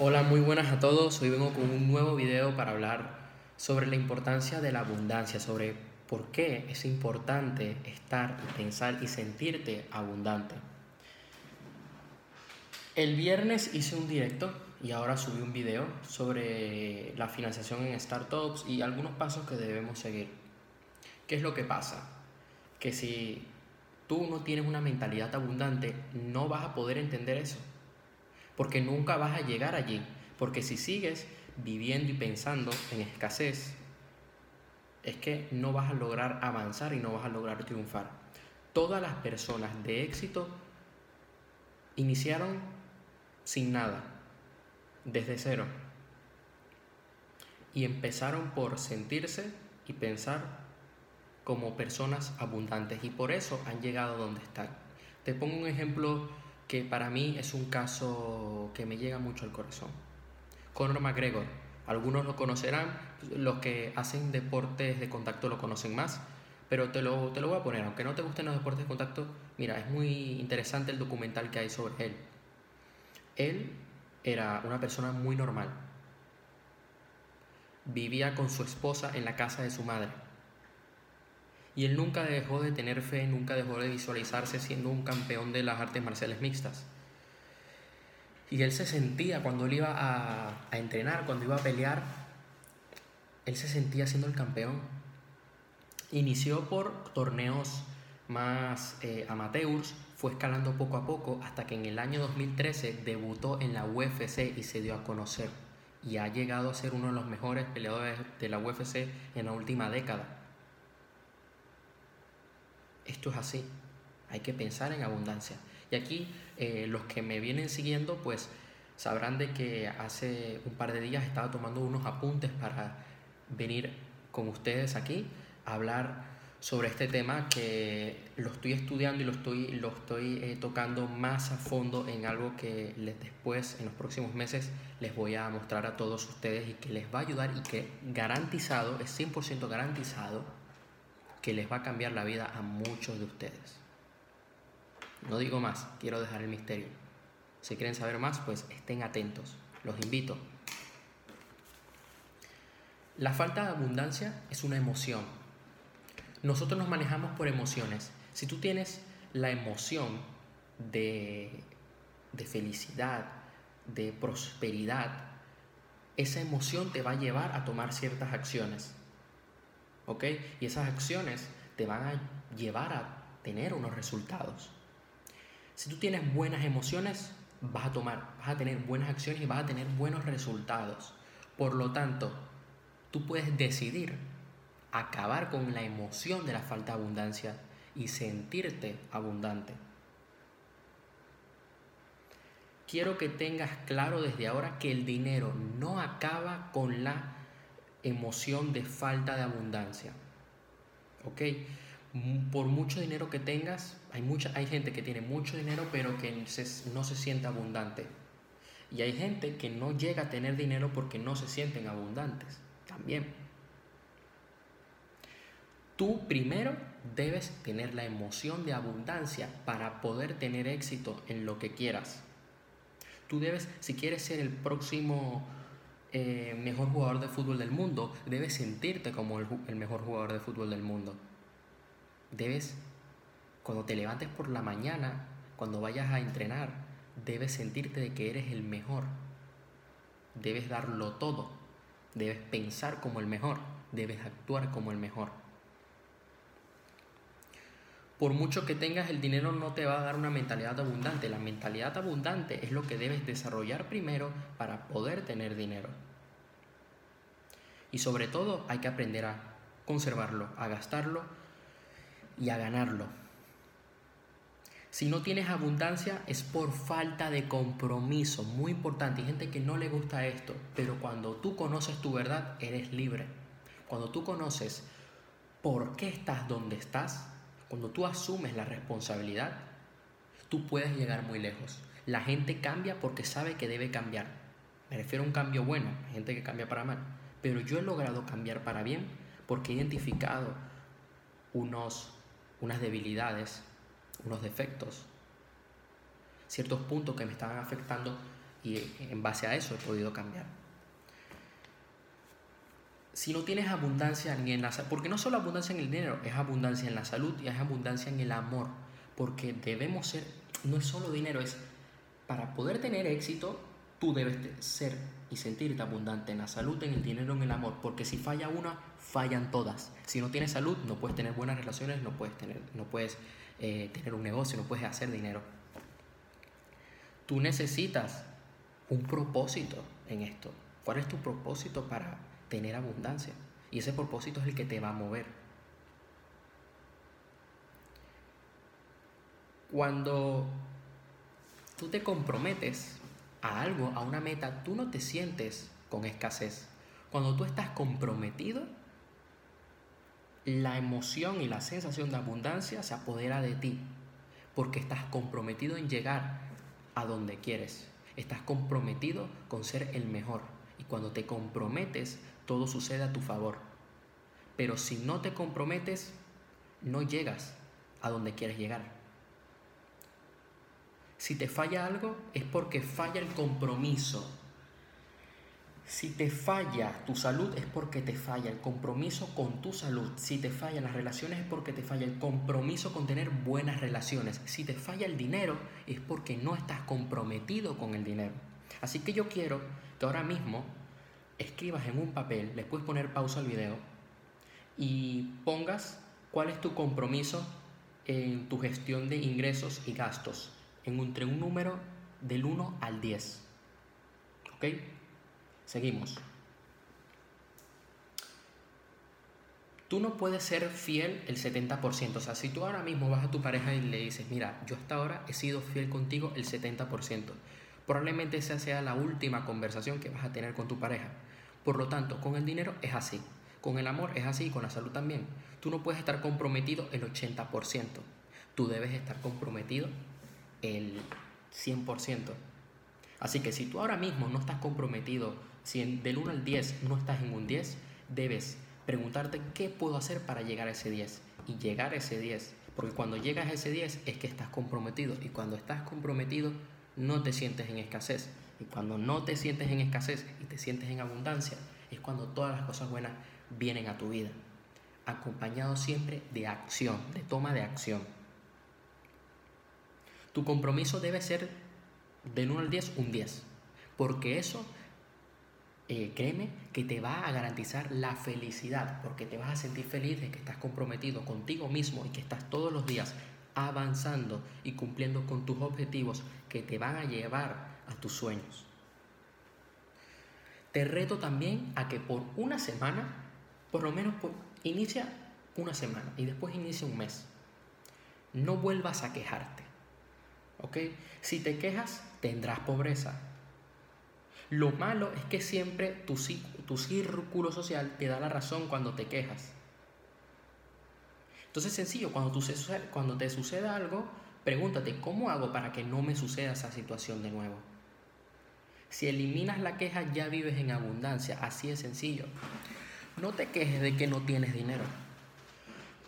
Hola, muy buenas a todos. Hoy vengo con un nuevo video para hablar sobre la importancia de la abundancia, sobre por qué es importante estar pensar y sentirte abundante. El viernes hice un directo y ahora subí un video sobre la financiación en startups y algunos pasos que debemos seguir. ¿Qué es lo que pasa? Que si tú no tienes una mentalidad abundante, no vas a poder entender eso porque nunca vas a llegar allí, porque si sigues viviendo y pensando en escasez, es que no vas a lograr avanzar y no vas a lograr triunfar. Todas las personas de éxito iniciaron sin nada, desde cero, y empezaron por sentirse y pensar como personas abundantes y por eso han llegado donde están. Te pongo un ejemplo que para mí es un caso que me llega mucho al corazón. Conor McGregor, algunos lo conocerán, los que hacen deportes de contacto lo conocen más, pero te lo, te lo voy a poner, aunque no te gusten los deportes de contacto, mira, es muy interesante el documental que hay sobre él. Él era una persona muy normal. Vivía con su esposa en la casa de su madre y él nunca dejó de tener fe, nunca dejó de visualizarse siendo un campeón de las artes marciales mixtas. Y él se sentía cuando él iba a, entrenar, cuando iba a pelear, él se sentía siendo el campeón. Inició por torneos más eh, amateurs, fue escalando poco a poco hasta que en el año 2013 debutó en la UFC y se dio a conocer. Y ha llegado a ser uno de los mejores peleadores de la UFC en la última década. Esto es así. Hay que pensar en abundancia. Y aquí eh, los que me vienen siguiendo, pues sabrán de que hace un par de días estaba tomando unos apuntes para venir con ustedes aquí a hablar sobre este tema que lo estoy estudiando y lo estoy, lo estoy eh, tocando más a fondo en algo que les, después, en los próximos meses, les voy a mostrar a todos ustedes y que les va a ayudar y que garantizado, es 100% garantizado, que les va a cambiar la vida a muchos de ustedes. No digo más, quiero dejar el misterio. Si quieren saber más, pues estén atentos. Los invito. La falta de abundancia es una emoción. Nosotros nos manejamos por emociones. Si tú tienes la emoción de, de felicidad, de prosperidad, esa emoción te va a llevar a tomar ciertas acciones. ¿Ok? Y esas acciones te van a llevar a tener unos resultados. Si tú tienes buenas emociones, vas a tomar, vas a tener buenas acciones y vas a tener buenos resultados. Por lo tanto, tú puedes decidir acabar con la emoción de la falta de abundancia y sentirte abundante. Quiero que tengas claro desde ahora que el dinero no acaba con la emoción de falta de abundancia. ¿Ok? Por mucho dinero que tengas, hay, mucha, hay gente que tiene mucho dinero pero que no se siente abundante. Y hay gente que no llega a tener dinero porque no se sienten abundantes. También. Tú primero debes tener la emoción de abundancia para poder tener éxito en lo que quieras. Tú debes, si quieres ser el próximo eh, mejor jugador de fútbol del mundo, debes sentirte como el, el mejor jugador de fútbol del mundo. Debes, cuando te levantes por la mañana, cuando vayas a entrenar, debes sentirte de que eres el mejor. Debes darlo todo. Debes pensar como el mejor. Debes actuar como el mejor. Por mucho que tengas el dinero no te va a dar una mentalidad abundante. La mentalidad abundante es lo que debes desarrollar primero para poder tener dinero. Y sobre todo hay que aprender a conservarlo, a gastarlo y a ganarlo. Si no tienes abundancia es por falta de compromiso, muy importante. Hay gente que no le gusta esto, pero cuando tú conoces tu verdad, eres libre. Cuando tú conoces por qué estás donde estás, cuando tú asumes la responsabilidad, tú puedes llegar muy lejos. La gente cambia porque sabe que debe cambiar. Me refiero a un cambio bueno, gente que cambia para mal pero yo he logrado cambiar para bien porque he identificado unos, unas debilidades, unos defectos, ciertos puntos que me estaban afectando y en base a eso he podido cambiar. Si no tienes abundancia ni en la porque no solo abundancia en el dinero, es abundancia en la salud y es abundancia en el amor, porque debemos ser, no es solo dinero, es para poder tener éxito, tú debes ser y sentirte abundante en la salud, en el dinero, en el amor, porque si falla una, fallan todas. Si no tienes salud, no puedes tener buenas relaciones, no puedes tener, no puedes eh, tener un negocio, no puedes hacer dinero. Tú necesitas un propósito en esto. ¿Cuál es tu propósito para tener abundancia? Y ese propósito es el que te va a mover. Cuando tú te comprometes a algo, a una meta, tú no te sientes con escasez. Cuando tú estás comprometido, la emoción y la sensación de abundancia se apodera de ti, porque estás comprometido en llegar a donde quieres. Estás comprometido con ser el mejor. Y cuando te comprometes, todo sucede a tu favor. Pero si no te comprometes, no llegas a donde quieres llegar. Si te falla algo, es porque falla el compromiso si te falla tu salud es porque te falla el compromiso con tu salud. Si te fallan las relaciones es porque te falla el compromiso con tener buenas relaciones. Si te falla el dinero es porque no estás comprometido con el dinero. Así que yo quiero que ahora mismo escribas en un papel, le puedes poner pausa al video y pongas cuál es tu compromiso en tu gestión de ingresos y gastos en entre un número del 1 al 10. ¿Ok? Seguimos. Tú no puedes ser fiel el 70%. O sea, si tú ahora mismo vas a tu pareja y le dices, mira, yo hasta ahora he sido fiel contigo el 70%, probablemente esa sea la última conversación que vas a tener con tu pareja. Por lo tanto, con el dinero es así. Con el amor es así y con la salud también. Tú no puedes estar comprometido el 80%. Tú debes estar comprometido el 100%. Así que si tú ahora mismo no estás comprometido si del 1 al 10 no estás en un 10, debes preguntarte qué puedo hacer para llegar a ese 10 y llegar a ese 10. Porque cuando llegas a ese 10 es que estás comprometido y cuando estás comprometido no te sientes en escasez. Y cuando no te sientes en escasez y te sientes en abundancia es cuando todas las cosas buenas vienen a tu vida. Acompañado siempre de acción, de toma de acción. Tu compromiso debe ser del 1 al 10 un 10. Porque eso eh, créeme que te va a garantizar la felicidad, porque te vas a sentir feliz de que estás comprometido contigo mismo y que estás todos los días avanzando y cumpliendo con tus objetivos que te van a llevar a tus sueños. Te reto también a que por una semana, por lo menos inicia una semana y después inicia un mes. No vuelvas a quejarte. ¿Ok? Si te quejas, tendrás pobreza. Lo malo es que siempre tu, tu círculo social te da la razón cuando te quejas. Entonces es sencillo, cuando, cuando te suceda algo, pregúntate, ¿cómo hago para que no me suceda esa situación de nuevo? Si eliminas la queja, ya vives en abundancia, así de sencillo. No te quejes de que no tienes dinero.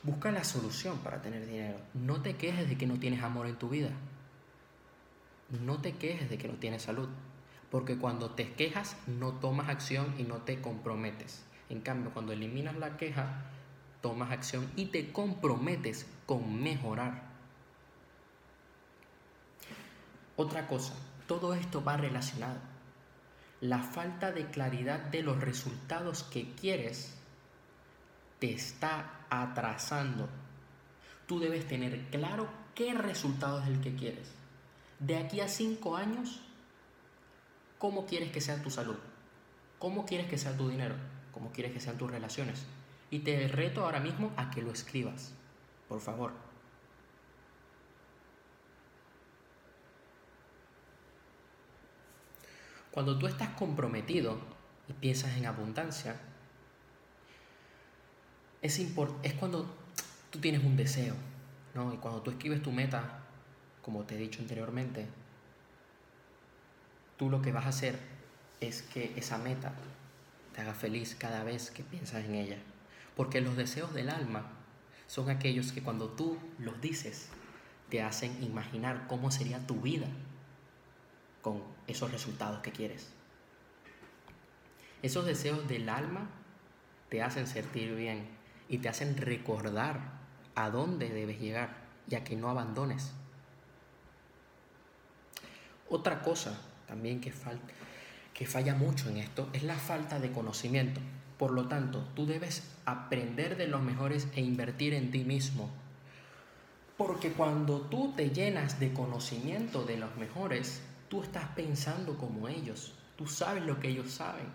Busca la solución para tener dinero. No te quejes de que no tienes amor en tu vida. No te quejes de que no tienes salud. Porque cuando te quejas no tomas acción y no te comprometes. En cambio, cuando eliminas la queja, tomas acción y te comprometes con mejorar. Otra cosa, todo esto va relacionado. La falta de claridad de los resultados que quieres te está atrasando. Tú debes tener claro qué resultado es el que quieres. De aquí a cinco años, ¿Cómo quieres que sea tu salud? ¿Cómo quieres que sea tu dinero? ¿Cómo quieres que sean tus relaciones? Y te reto ahora mismo a que lo escribas, por favor. Cuando tú estás comprometido y piensas en abundancia, es, cuando tú tienes un deseo, ¿no? Y cuando tú escribes tu meta, como te he dicho anteriormente, tú lo que vas a hacer es que esa meta te haga feliz cada vez que piensas en ella. Porque los deseos del alma son aquellos que cuando tú los dices te hacen imaginar cómo sería tu vida con esos resultados que quieres. Esos deseos del alma te hacen sentir bien y te hacen recordar a dónde debes llegar y a que no abandones. Otra cosa también que, que falla mucho en esto es la falta de conocimiento. Por lo tanto, tú debes aprender de los mejores e invertir en ti mismo. Porque cuando tú te llenas de conocimiento de los mejores, tú estás pensando como ellos. Tú sabes lo que ellos saben.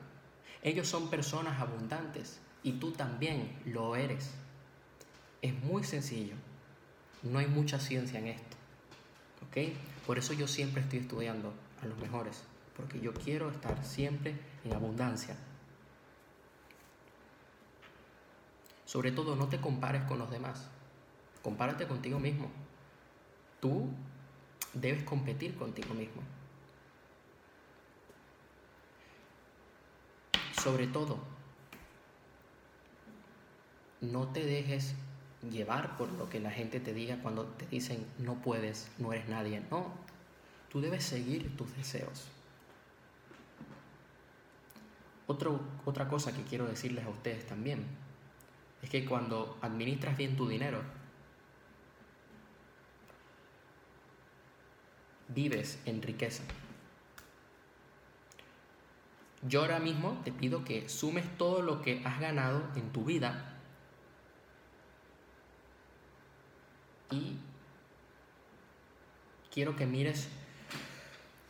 Ellos son personas abundantes y tú también lo eres. Es muy sencillo. No hay mucha ciencia en esto. ¿Ok? Por eso yo siempre estoy estudiando a los mejores. Porque yo quiero estar siempre en abundancia. Sobre todo, no te compares con los demás. Compárate contigo mismo. Tú debes competir contigo mismo. Sobre todo, no te dejes llevar por lo que la gente te diga cuando te dicen no puedes, no eres nadie. No, tú debes seguir tus deseos. otra cosa que quiero decirles a ustedes también es que cuando administras bien tu dinero, vives en riqueza. Yo ahora mismo te pido que sumes todo lo que has ganado en tu vida y quiero que mires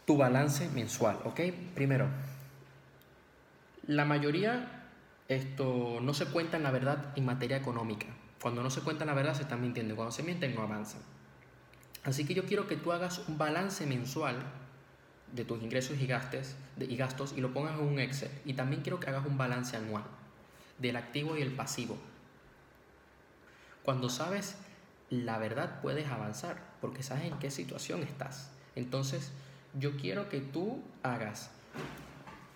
tu balance mensual, ¿ok? Primero, la mayoría esto no se cuenta en la verdad en materia económica. Cuando no se cuenta la verdad se está mintiendo. Cuando se mienten no avanzan. Así que yo quiero que tú hagas un balance mensual de tus ingresos y, gastos, y gastos y lo pongas en un Excel. Y también quiero que hagas un balance anual del activo y el pasivo. Cuando sabes la verdad puedes avanzar porque sabes en qué situación estás. Entonces, yo quiero que tú hagas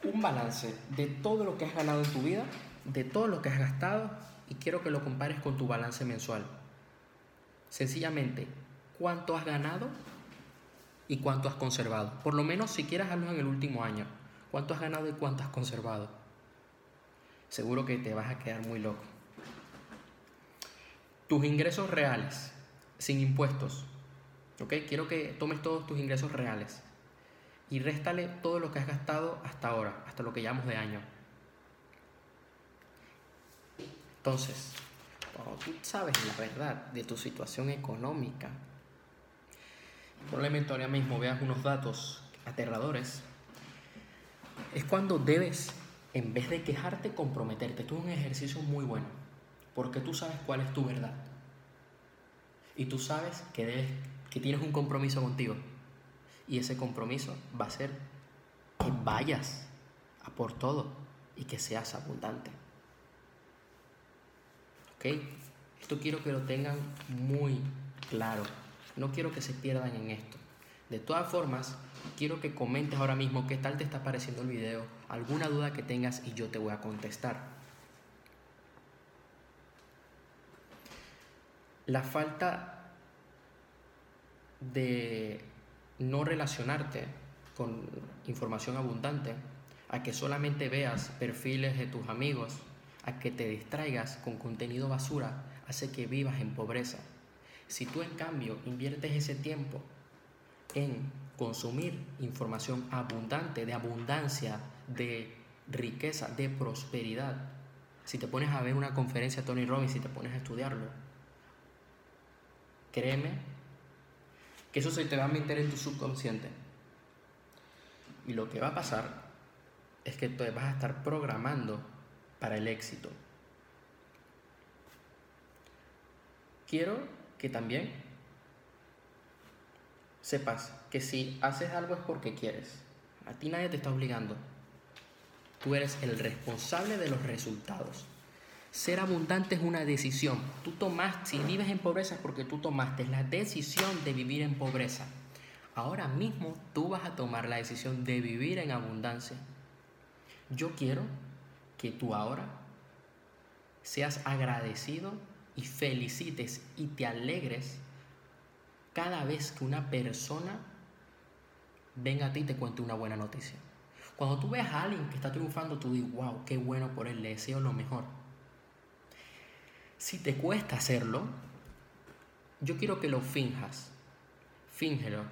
un balance de todo lo que has ganado en tu vida, de todo lo que has gastado y quiero que lo compares con tu balance mensual. Sencillamente, cuánto has ganado y cuánto has conservado. Por lo menos si quieres hazlo en el último año. ¿Cuánto has ganado y cuánto has conservado? Seguro que te vas a quedar muy loco. Tus ingresos reales, sin impuestos. ¿Ok? Quiero que tomes todos tus ingresos reales y réstale todo lo que has gastado hasta ahora, hasta lo que llamamos de año. Entonces, cuando tú sabes la verdad de tu situación económica, probablemente ahora mismo veas unos datos aterradores, es cuando debes, en vez de quejarte, comprometerte. Esto es un ejercicio muy bueno porque tú sabes cuál es tu verdad. Y tú sabes que, debes, que tienes un compromiso contigo. Y ese compromiso va a ser que vayas a por todo y que seas abundante. Esto quiero que lo tengan muy claro. No quiero que se pierdan en esto. De todas formas, quiero que comentes ahora mismo qué tal te está pareciendo el video, alguna duda que tengas y yo te voy a contestar. la falta de no relacionarte con información abundante, a que solamente veas perfiles de tus amigos, a que te distraigas con contenido basura, hace que vivas en pobreza. Si tú en cambio inviertes ese tiempo en consumir información abundante, de abundancia, de riqueza, de prosperidad, si te pones a ver una conferencia de Tony Robbins y te pones a estudiarlo, Créeme que eso se te va a meter en tu subconsciente. Y lo que va a pasar es que te vas a estar programando para el éxito. Quiero que también sepas que si haces algo es porque quieres. A ti nadie te está obligando. Tú eres el responsable de los resultados. Ser abundante es una decisión. Tú tomaste, si vives en pobreza es porque tú tomaste la decisión de vivir en pobreza. Ahora mismo tú vas a tomar la decisión de vivir en abundancia. Yo quiero que tú ahora seas agradecido y felicites y te alegres cada vez que una persona venga a ti y te cuente una buena noticia. Cuando tú ves a alguien que está triunfando, tú dices, wow, qué bueno por él, le deseo lo mejor. Si te cuesta hacerlo, yo quiero que lo finjas. Fíngelo.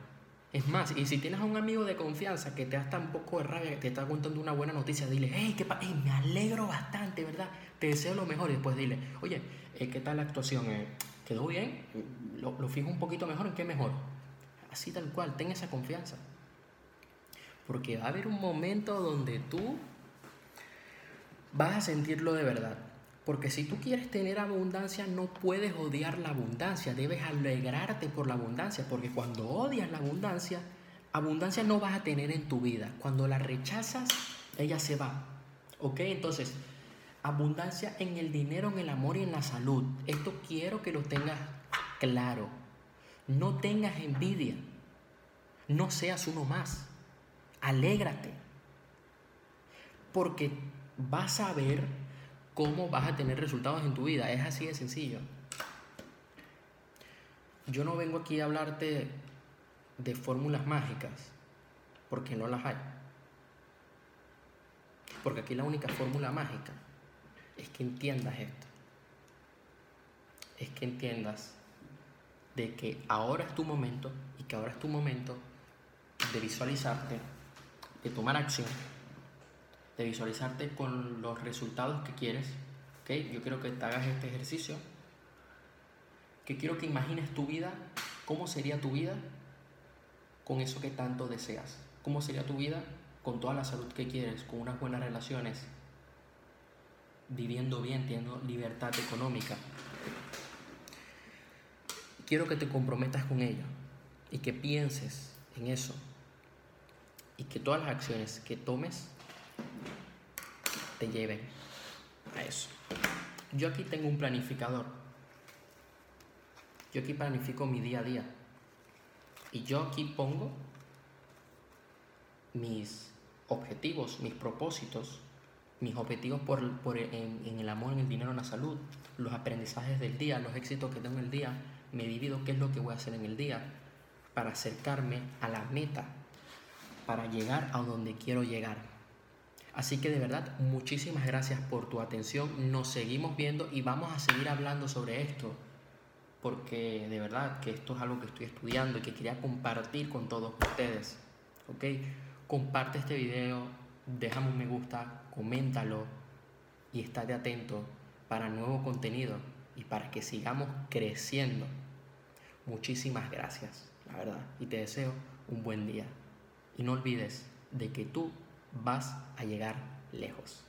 Es más, y si tienes a un amigo de confianza que te da un poco de rabia, que te está contando una buena noticia, dile, hey, ¿qué me alegro bastante, ¿verdad? Te deseo lo mejor. Y después dile, oye, eh, ¿qué tal la actuación? Eh, ¿Quedó bien? ¿Lo, lo fijo un poquito mejor? ¿En qué mejor? Así tal cual, ten esa confianza. Porque va a haber un momento donde tú vas a sentirlo de verdad. Porque si tú quieres tener abundancia, no puedes odiar la abundancia, debes alegrarte por la abundancia, porque cuando odias la abundancia, abundancia no vas a tener en tu vida. Cuando la rechazas, ella se va. ¿Ok? Entonces, abundancia en el dinero, en el amor y en la salud. Esto quiero que lo tengas claro. No tengas envidia. No seas uno más. Alégrate. Porque vas a ver cómo vas a tener resultados en tu vida. Es así de sencillo. Yo no vengo aquí a hablarte de fórmulas mágicas, porque no las hay. Porque aquí la única fórmula mágica es que entiendas esto. Es que entiendas de que ahora es tu momento y que ahora es tu momento de visualizarte, de tomar acción de visualizarte con los resultados que quieres. ¿okay? Yo quiero que te hagas este ejercicio. Que quiero que imagines tu vida, cómo sería tu vida con eso que tanto deseas. ¿Cómo sería tu vida con toda la salud que quieres, con unas buenas relaciones, viviendo bien, teniendo libertad económica? Quiero que te comprometas con ello y que pienses en eso y que todas las acciones que tomes te a eso. Yo aquí tengo un planificador. Yo aquí planifico mi día a día. Y yo aquí pongo mis objetivos, mis propósitos, mis objetivos por, en, en, el amor, en el dinero, en la salud, los aprendizajes del día, los éxitos que tengo en el día. Me divido qué es lo que voy a hacer en el día para acercarme a la meta, para llegar a donde quiero llegar. Así que de verdad, muchísimas gracias por tu atención. Nos seguimos viendo y vamos a seguir hablando sobre esto. Porque de verdad que esto es algo que estoy estudiando y que quería compartir con todos ustedes. ¿Ok? Comparte este video, déjame un me gusta, coméntalo y estate atento para nuevo contenido y para que sigamos creciendo. Muchísimas gracias, la verdad. Y te deseo un buen día. Y no olvides de que tú vas a llegar lejos.